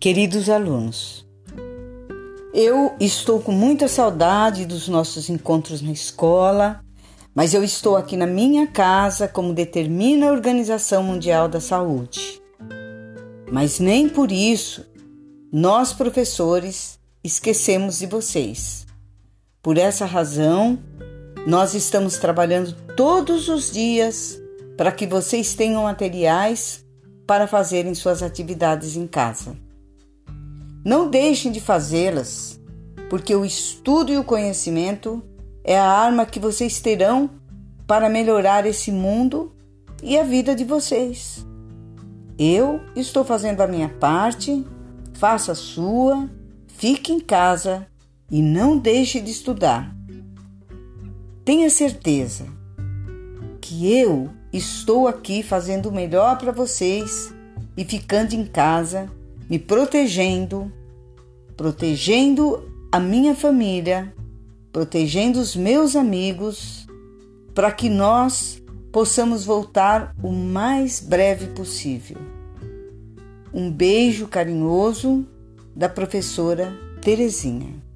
Queridos alunos, eu estou com muita saudade dos nossos encontros na escola, mas eu estou aqui na minha casa como determina a Organização Mundial da Saúde. Mas nem por isso nós, professores, esquecemos de vocês. Por essa razão, nós estamos trabalhando todos os dias para que vocês tenham materiais para fazerem suas atividades em casa. Não deixem de fazê-las, porque o estudo e o conhecimento é a arma que vocês terão para melhorar esse mundo e a vida de vocês. Eu estou fazendo a minha parte, faça a sua, fique em casa e não deixe de estudar. Tenha certeza que eu estou aqui fazendo o melhor para vocês e ficando em casa, me protegendo protegendo a minha família, protegendo os meus amigos, para que nós possamos voltar o mais breve possível. Um beijo carinhoso da professora Terezinha.